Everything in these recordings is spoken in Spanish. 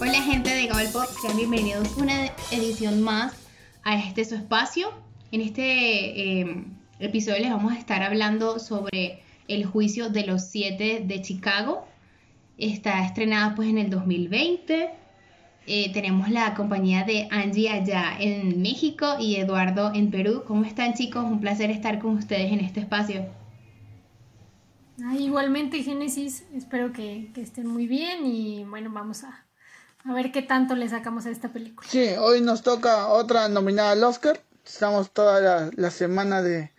Hola gente de Gabel Pop, sean bienvenidos a una edición más a este su espacio. En este eh, episodio les vamos a estar hablando sobre el juicio de los siete de Chicago. Está estrenada pues en el 2020. Eh, tenemos la compañía de Angie allá en México y Eduardo en Perú. ¿Cómo están chicos? Un placer estar con ustedes en este espacio. Ah, igualmente Génesis, espero que, estén muy bien y bueno, vamos a, a ver qué tanto le sacamos a esta película. Sí, hoy nos toca otra nominada al Oscar. Estamos toda la, semana de,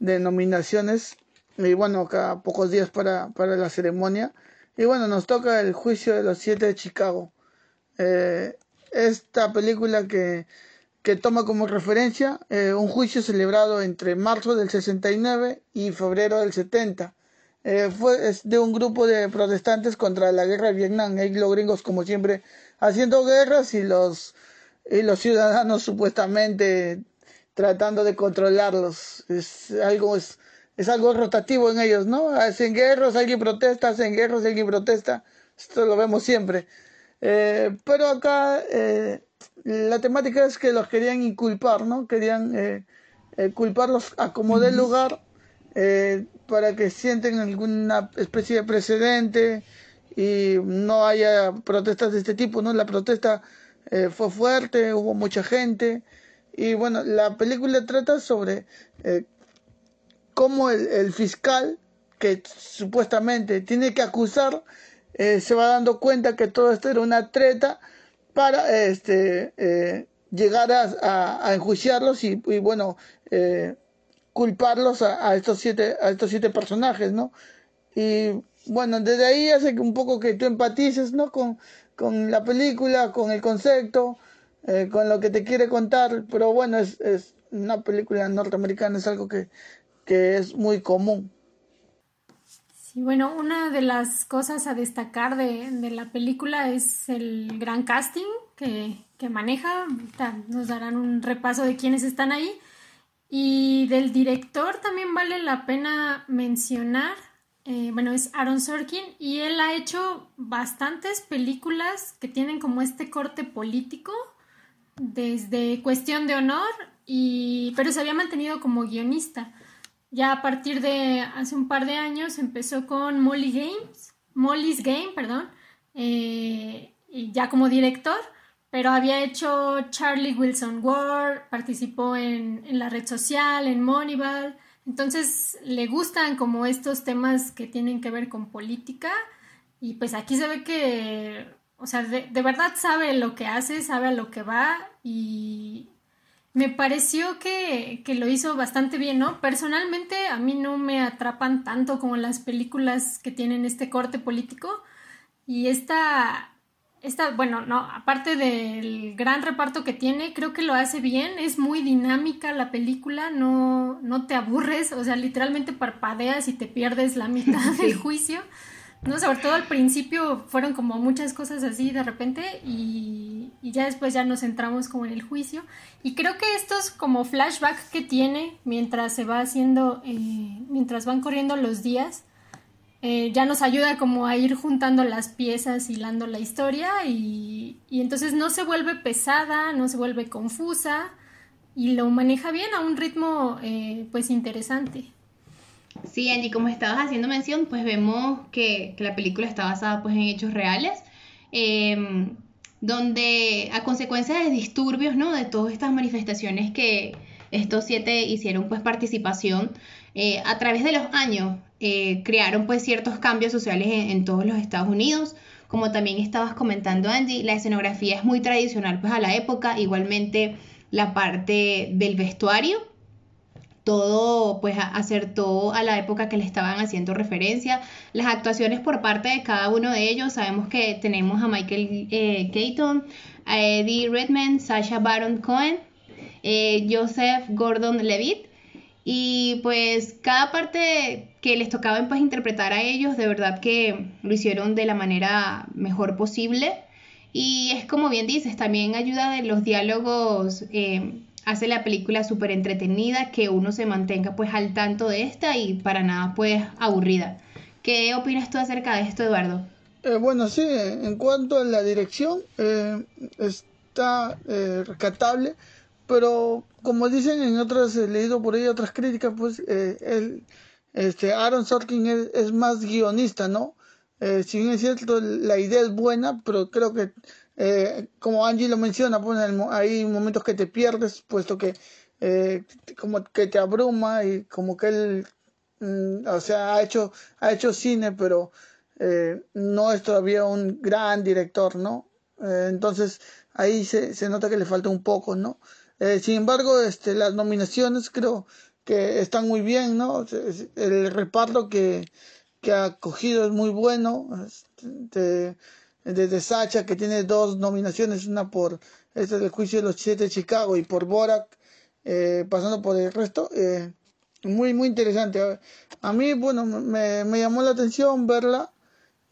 de nominaciones y bueno, acá pocos días para, para la ceremonia. Y bueno, nos toca el juicio de los siete de Chicago. Eh, esta película que, que, toma como referencia eh, un juicio celebrado entre marzo del 69 y febrero del 70. Eh, fue es de un grupo de protestantes contra la guerra de Vietnam. Hay los gringos, como siempre, haciendo guerras y los, y los ciudadanos supuestamente tratando de controlarlos. Es algo, es, es algo rotativo en ellos, ¿no? Hacen guerras, alguien protesta, hacen guerras, alguien protesta. Esto lo vemos siempre. Eh, pero acá eh, la temática es que los querían inculpar, ¿no? Querían eh, culparlos a como del lugar para que sienten alguna especie de precedente y no haya protestas de este tipo, ¿no? La protesta fue fuerte, hubo mucha gente y bueno, la película trata sobre cómo el, fiscal que supuestamente tiene que acusar eh, se va dando cuenta que todo esto era una treta para este eh, llegar a, enjuiciarlos y, bueno eh, culparlos a, estos siete a estos siete personajes no y bueno desde ahí hace un poco que tú empatices no con, con la película con el concepto con lo que te quiere contar pero bueno es, es una película norteamericana es algo que que es muy común. Sí, bueno, una de las cosas a destacar de, la película es el gran casting que, maneja. Nos darán un repaso de quiénes están ahí. Y del director también vale la pena mencionar, eh, bueno, es Aaron Sorkin y él ha hecho bastantes películas que tienen como este corte político, desde Cuestión de Honor, y, pero se había mantenido como guionista. Ya a partir de hace un par de años empezó con Molly Games, Molly's Game, perdón, eh, ya como director, pero había hecho Charlie Wilson Ward, participó en, en la red social, en Moneyball, entonces le gustan como estos temas que tienen que ver con política. Y pues aquí se ve que, o sea, de, de verdad sabe lo que hace, sabe a lo que va. Y, me pareció que, lo hizo bastante bien, ¿no? Personalmente a mí no me atrapan tanto como las películas que tienen este corte político. Y esta, esta, bueno, no, aparte del gran reparto que tiene, creo que lo hace bien, es muy dinámica la película, no, no te aburres, o sea, literalmente parpadeas y te pierdes la mitad del juicio. No, sobre todo al principio fueron como muchas cosas así de repente y, ya después ya nos centramos como en el juicio. Y creo que estos como flashback que tiene mientras se va haciendo, eh, mientras van corriendo los días, eh, ya nos ayuda como a ir juntando las piezas, hilando la historia y, y entonces no se vuelve pesada, no se vuelve confusa y lo maneja bien a un ritmo eh, pues interesante. Sí, Angie, como estabas haciendo mención, pues vemos que, la película está basada pues en hechos reales, em, donde a consecuencia de disturbios, ¿no? De todas estas manifestaciones que estos siete hicieron pues participación, eh, a través de los años eh, crearon pues ciertos cambios sociales en, todos los Estados Unidos. Como también estabas comentando Angie, la escenografía es muy tradicional pues a la época, igualmente la parte del vestuario todo pues acertó a la época que le estaban haciendo referencia. Las actuaciones por parte de cada uno de ellos, sabemos que tenemos a Michael eh, Keaton, a Eddie Redman, Sasha Baron Cohen, eh, Joseph Gordon Levitt y pues cada parte que les tocaba pues interpretar a ellos, de verdad que lo hicieron de la manera mejor posible. Y es como bien dices, también ayuda de los diálogos eh, hace la película súper entretenida, que uno se mantenga pues al tanto de esta y para nada pues aburrida. ¿Qué opinas tú acerca de esto, Eduardo? Eh, bueno, sí, en cuanto a la dirección, eh, está eh, rescatable, pero como dicen en otras, he leído por ahí otras críticas, pues el, este, Aaron Sorkin es, más guionista, ¿no? si bien es cierto, la idea es buena, pero creo que, como Angie lo menciona, pues hay momentos que te pierdes, puesto que como que te abruma y como que él Mm, o sea, ha hecho, ha hecho cine, pero eh, no es todavía un gran director, ¿no? Eh, entonces ahí se, se, nota que le falta un poco, ¿no? Eh, sin embargo, este, las nominaciones creo que están muy bien, ¿no? El reparto que, que ha cogido es muy bueno. Este, desde Sacha, que tiene dos nominaciones, una por este del juicio de los siete de Chicago y por Borak, pasando por el resto. Eh, muy, muy interesante. A mí, bueno, me, me llamó la atención verla,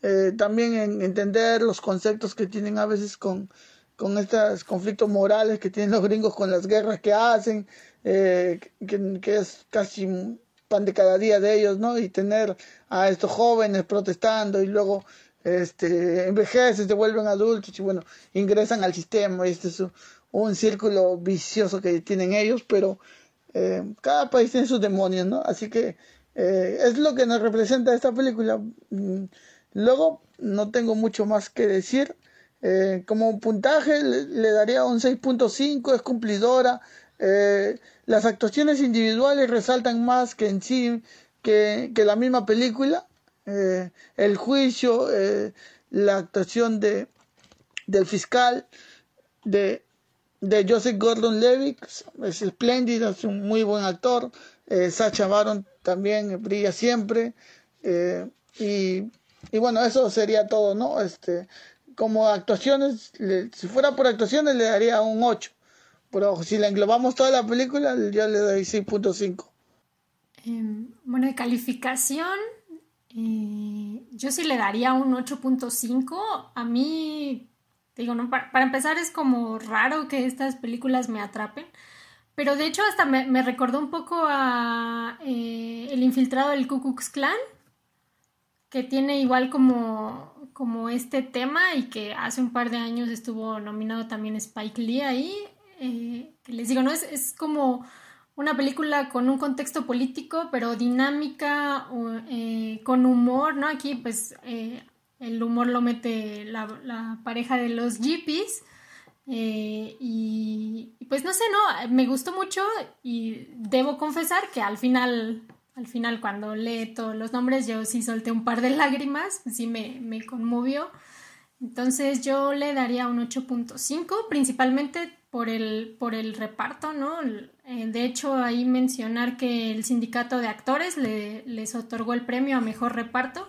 eh, también en entender los conceptos que tienen a veces con, con estos conflictos morales que tienen los gringos con las guerras que hacen, eh, que, es casi pan de cada día de ellos, ¿no? Y tener a estos jóvenes protestando y luego este, envejecen, se vuelven adultos y bueno, ingresan al sistema este es un, un círculo vicioso que tienen ellos, pero eh, cada país tiene sus demonios, ¿no? Así que eh, es lo que nos representa esta película. Mm, luego, no tengo mucho más que decir. Eh, como puntaje le, daría un 6.5, es cumplidora. las actuaciones individuales resaltan más que en sí, que, la misma película. el juicio, la actuación de, del fiscal, de de Joseph Gordon-Levitt, es espléndido, es un muy buen actor. Eh, Sacha Baron también brilla siempre. Eh, y, y, bueno, eso sería todo, ¿no? Este, como actuaciones, si fuera por actuaciones le daría un 8. Pero si le englobamos toda la película, yo le doy 6.5. Em, bueno, de calificación, eh, yo sí le daría un 8.5. A mí Digo, no, para, empezar es como raro que estas películas me atrapen. Pero de hecho hasta me, recordó un poco a eh, El infiltrado del Ku Klux Klan, que tiene igual como, como este tema y que hace un par de años estuvo nominado también Spike Lee ahí. Eh, que les digo, ¿no? Es, es, como una película con un contexto político, pero dinámica, eh, con humor, ¿no? Aquí pues el humor lo mete la, pareja de los Jeepies. Eh, y, pues no sé, no, me gustó mucho y debo confesar que al final, al final cuando lee todos los nombres yo sí solté un par de lágrimas, sí me, me conmovió. Entonces yo le daría un 8.5, principalmente por el, por el reparto, ¿no? Eh, de hecho, ahí mencionar que el sindicato de actores le, les otorgó el premio a mejor reparto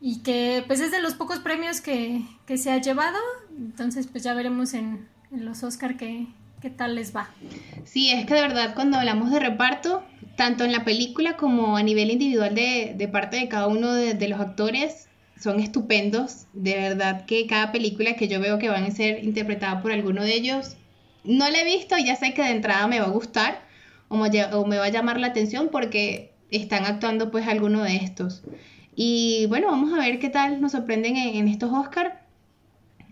y que pues es de los pocos premios que, se ha llevado, entonces pues ya veremos en, los Oscar qué, qué tal les va. Sí, es que de verdad cuando hablamos de reparto, tanto en la película como a nivel individual de, parte de cada uno de, los actores, son estupendos. De verdad que cada película que yo veo que van a ser interpretada por alguno de ellos, no la he visto, ya sé que de entrada me va a gustar o me, o me va a llamar la atención porque están actuando pues alguno de estos. Y bueno, vamos a ver qué tal nos sorprenden en, estos Oscars,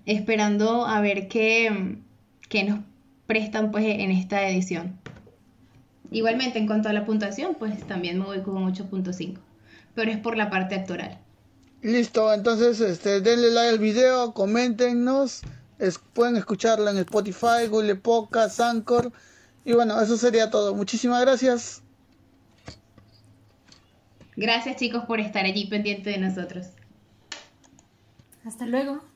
esperando a ver qué, qué, nos prestan pues en esta edición. Igualmente, en cuanto a la puntuación, pues también me voy con 8.5, pero es por la parte actoral. Listo, entonces este, denle like al video, coméntenos, pueden escucharla en Spotify, Google Podcast, Anchor. Y bueno, eso sería todo. Muchísimas gracias. Gracias chicos por estar allí pendiente de nosotros. Hasta luego.